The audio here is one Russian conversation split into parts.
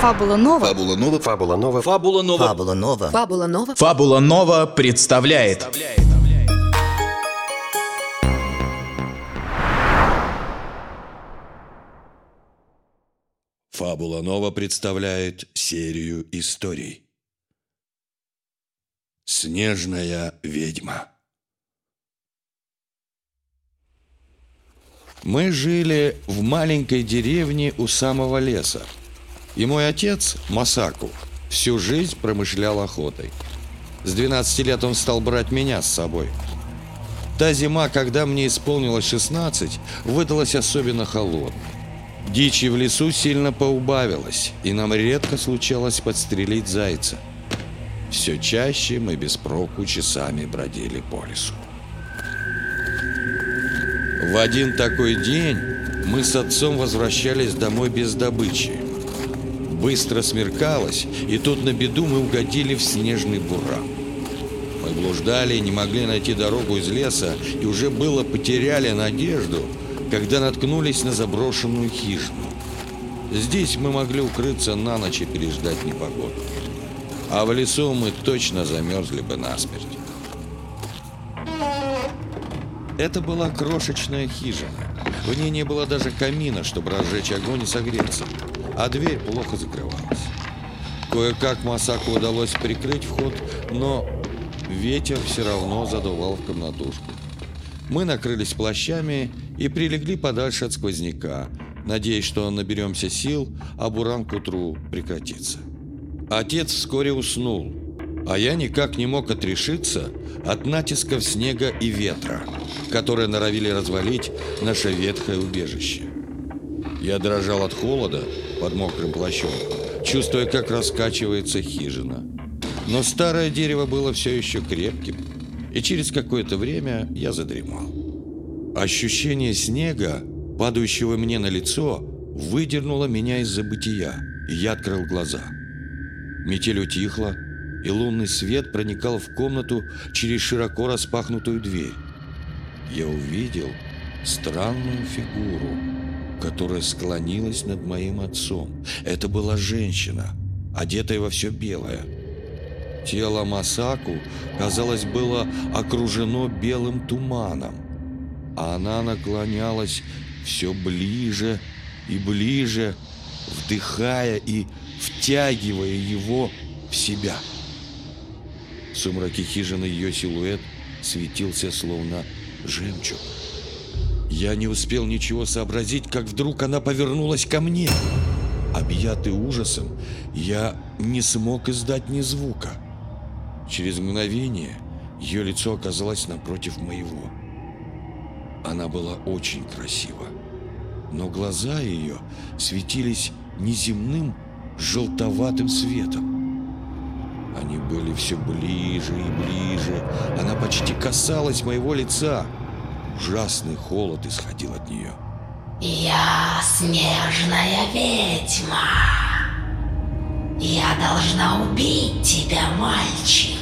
Фабула Нова. Фабула Нова. Фабула Нова. Фабула Нова. Фабула Нова. Фабула Нова. Фабула Нова представляет Фабула Нова представляет серию историй. Снежная ведьма. Мы жили в маленькой деревне у самого леса. И мой отец, Масаку, всю жизнь промышлял охотой. С 12 лет он стал брать меня с собой. Та зима, когда мне исполнилось 16, выдалась особенно холодной. Дичи в лесу сильно поубавилось, и нам редко случалось подстрелить зайца. Все чаще мы без проку часами бродили по лесу. В один такой день мы с отцом возвращались домой без добычи. Быстро смеркалось, и тут на беду мы угодили в снежный буран. Мы блуждали, не могли найти дорогу из леса, и уже было потеряли надежду, когда наткнулись на заброшенную хижину. Здесь мы могли укрыться на ночь и переждать непогоду. А в лесу мы точно замерзли бы насмерть. Это была крошечная хижина. В ней не было даже камина, чтобы разжечь огонь и согреться, а дверь плохо закрывалась. Кое-как Масаку удалось прикрыть вход, но ветер все равно задувал в комнатушку. Мы накрылись плащами и прилегли подальше от сквозняка, надеясь, что наберемся сил, а буран к утру прекратится. Отец вскоре уснул, а я никак не мог отрешиться от натисков снега и ветра, которые норовили развалить наше ветхое убежище. Я дрожал от холода под мокрым плащом, чувствуя, как раскачивается хижина. Но старое дерево было все еще крепким, и через какое-то время я задремал. Ощущение снега, падающего мне на лицо, выдернуло меня из забытия, и я открыл глаза. Метель утихла, и лунный свет проникал в комнату через широко распахнутую дверь. Я увидел странную фигуру, которая склонилась над моим отцом. Это была женщина, одетая во все белое. Тело Масаку, казалось, было окружено белым туманом, а она наклонялась все ближе и ближе, вдыхая и втягивая его в себя. В сумраке хижины ее силуэт светился словно жемчуг. Я не успел ничего сообразить, как вдруг она повернулась ко мне. Объятый ужасом, я не смог издать ни звука. Через мгновение ее лицо оказалось напротив моего. Она была очень красива, но глаза ее светились неземным желтоватым светом. Они были все ближе и ближе. Она почти касалась моего лица. Ужасный холод исходил от нее. Я снежная ведьма. Я должна убить тебя, мальчик.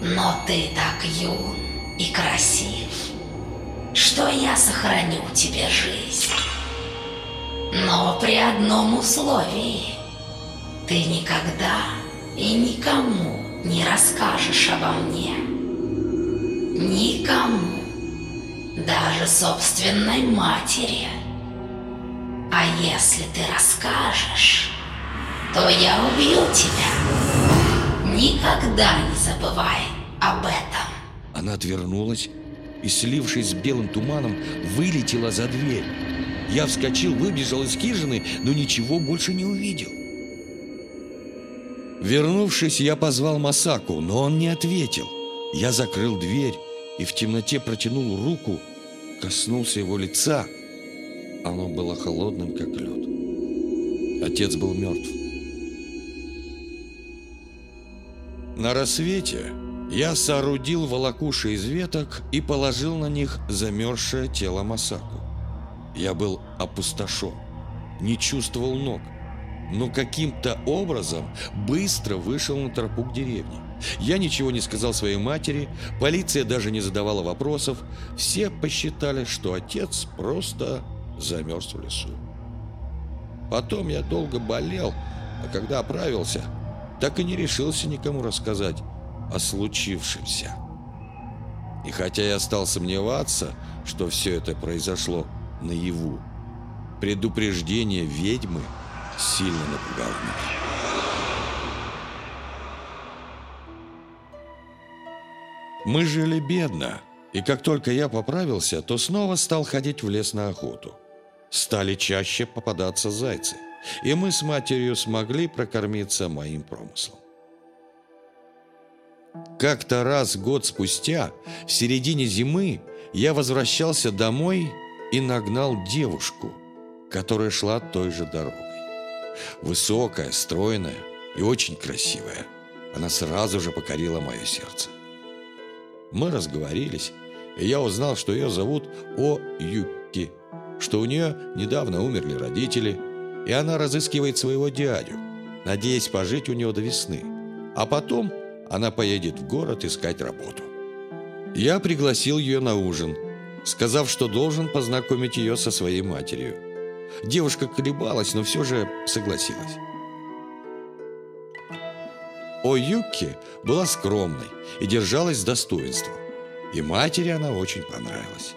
Но ты так юн и красив, что я сохраню тебе жизнь. Но при одном условии. Ты никогда и никому не расскажешь обо мне. Никому. Даже собственной матери. А если ты расскажешь, то я убью тебя. Никогда не забывай об этом. Она отвернулась и, слившись с белым туманом, вылетела за дверь. Я вскочил, выбежал из хижины, но ничего больше не увидел. Вернувшись, я позвал Масаку, но он не ответил. Я закрыл дверь и в темноте протянул руку, коснулся его лица. Оно было холодным, как лед. Отец был мертв. На рассвете я соорудил волокуши из веток и положил на них замерзшее тело Масаку. Я был опустошен, не чувствовал ног но каким-то образом быстро вышел на тропу к деревне. Я ничего не сказал своей матери, полиция даже не задавала вопросов. Все посчитали, что отец просто замерз в лесу. Потом я долго болел, а когда оправился, так и не решился никому рассказать о случившемся. И хотя я стал сомневаться, что все это произошло наяву, предупреждение ведьмы сильно напугало меня. Мы жили бедно, и как только я поправился, то снова стал ходить в лес на охоту. Стали чаще попадаться зайцы, и мы с матерью смогли прокормиться моим промыслом. Как-то раз год спустя, в середине зимы, я возвращался домой и нагнал девушку, которая шла той же дорогой. Высокая, стройная и очень красивая. Она сразу же покорила мое сердце. Мы разговорились, и я узнал, что ее зовут О Юки, что у нее недавно умерли родители, и она разыскивает своего дядю, надеясь пожить у него до весны. А потом она поедет в город искать работу. Я пригласил ее на ужин, сказав, что должен познакомить ее со своей матерью. Девушка колебалась, но все же согласилась. О Юки была скромной и держалась с достоинством. И матери она очень понравилась.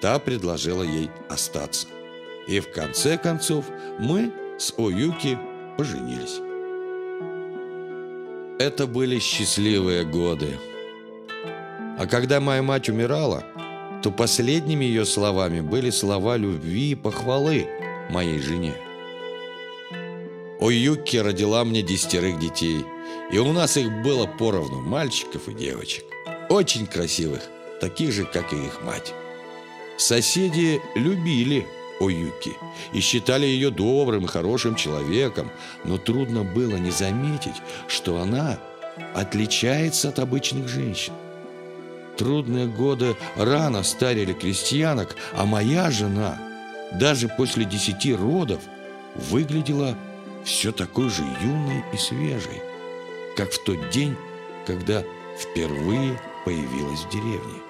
Та предложила ей остаться. И в конце концов мы с Оюки поженились. Это были счастливые годы. А когда моя мать умирала, то последними ее словами были слова любви и похвалы моей жене. Оюки родила мне десятерых детей, и у нас их было поровну, мальчиков и девочек. Очень красивых, таких же, как и их мать. Соседи любили Оюки и считали ее добрым и хорошим человеком, но трудно было не заметить, что она отличается от обычных женщин. Трудные годы рано старили крестьянок, а моя жена даже после десяти родов выглядела все такой же юной и свежей, как в тот день, когда впервые появилась в деревне.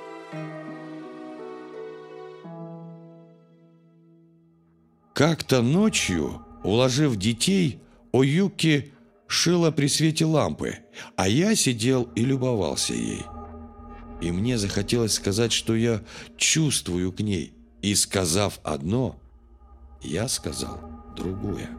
Как-то ночью, уложив детей, Оюки шила при свете лампы, а я сидел и любовался ей. И мне захотелось сказать, что я чувствую к ней. И сказав одно, я сказал другое.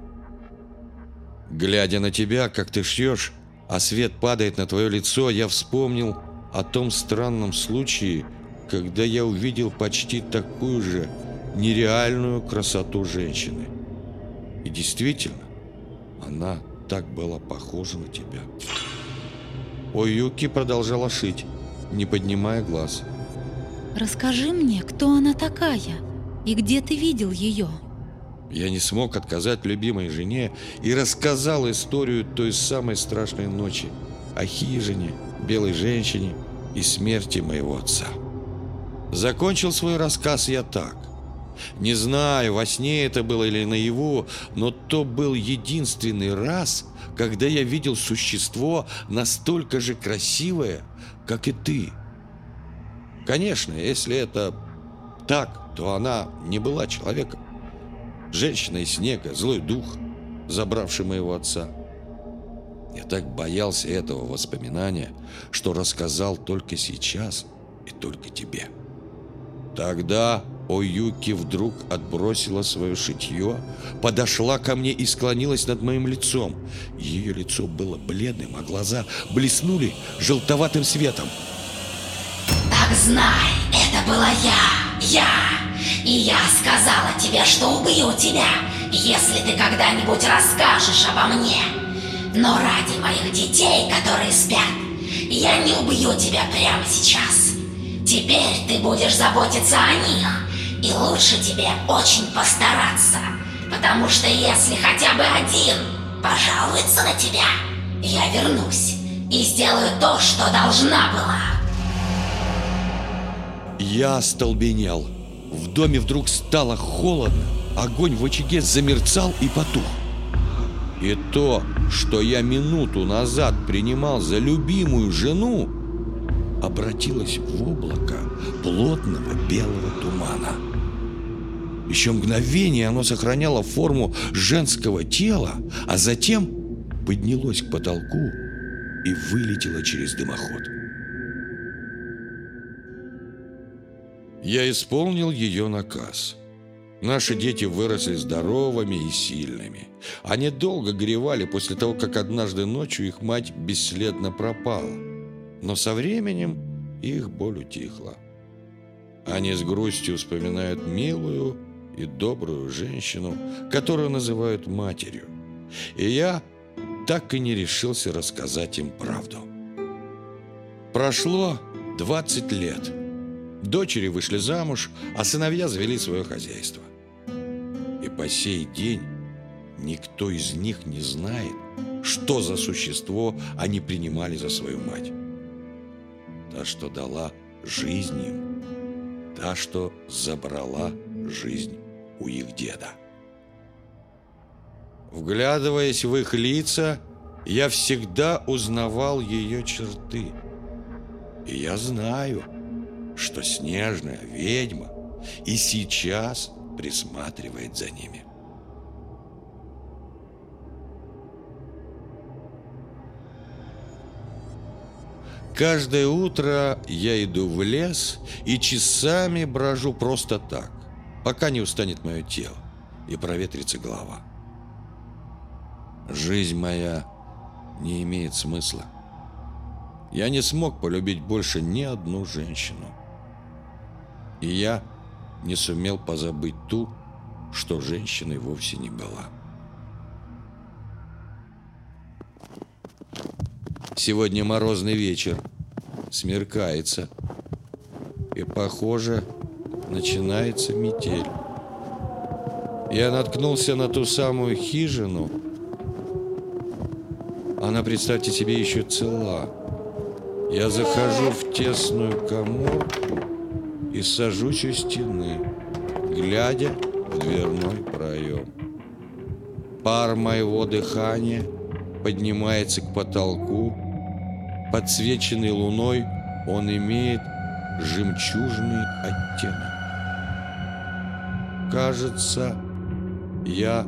Глядя на тебя, как ты шьешь, а свет падает на твое лицо, я вспомнил о том странном случае, когда я увидел почти такую же нереальную красоту женщины. И действительно, она так была похожа на тебя. Оюки продолжала шить, не поднимая глаз. Расскажи мне, кто она такая и где ты видел ее? Я не смог отказать любимой жене и рассказал историю той самой страшной ночи о хижине, белой женщине и смерти моего отца. Закончил свой рассказ я так. Не знаю, во сне это было или наяву, но то был единственный раз, когда я видел существо настолько же красивое, как и ты. Конечно, если это так, то она не была человеком. Женщина из снега, злой дух, забравший моего отца. Я так боялся этого воспоминания, что рассказал только сейчас и только тебе. Тогда Оюки вдруг отбросила свое шитье, подошла ко мне и склонилась над моим лицом. Ее лицо было бледным, а глаза блеснули желтоватым светом. Так знай, это была я, я. И я сказала тебе, что убью тебя, если ты когда-нибудь расскажешь обо мне. Но ради моих детей, которые спят, я не убью тебя прямо сейчас. Теперь ты будешь заботиться о них, и лучше тебе очень постараться, потому что если хотя бы один пожалуется на тебя, я вернусь и сделаю то, что должна была. Я остолбенел. В доме вдруг стало холодно, огонь в очаге замерцал и потух. И то, что я минуту назад принимал за любимую жену, обратилось в облако плотного белого тумана. Еще мгновение оно сохраняло форму женского тела, а затем поднялось к потолку и вылетело через дымоход. Я исполнил ее наказ. Наши дети выросли здоровыми и сильными. Они долго горевали после того, как однажды ночью их мать бесследно пропала. Но со временем их боль утихла. Они с грустью вспоминают милую и добрую женщину, которую называют матерью. И я так и не решился рассказать им правду. Прошло 20 лет. Дочери вышли замуж, а сыновья завели свое хозяйство. И по сей день никто из них не знает, что за существо они принимали за свою мать. Та, что дала жизнь им, та, что забрала жизнь у их деда. Вглядываясь в их лица, я всегда узнавал ее черты. И я знаю, что снежная ведьма и сейчас присматривает за ними. Каждое утро я иду в лес и часами брожу просто так, пока не устанет мое тело и проветрится голова. Жизнь моя не имеет смысла. Я не смог полюбить больше ни одну женщину. И я не сумел позабыть ту, что женщиной вовсе не была. Сегодня морозный вечер, смеркается, и, похоже, начинается метель. Я наткнулся на ту самую хижину. Она, представьте себе, еще цела. Я захожу в тесную коморку и сажусь у стены, глядя в дверной проем. Пар моего дыхания поднимается к потолку. Подсвеченный луной он имеет жемчужный оттенок. Кажется, я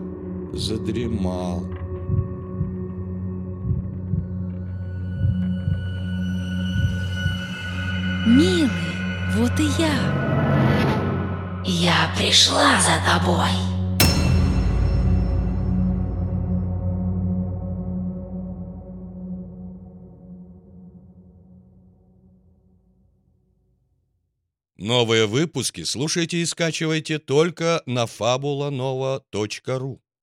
задремал. Милый, вот и я. Я пришла за тобой. Новые выпуски слушайте и скачивайте только на fabulanova.ru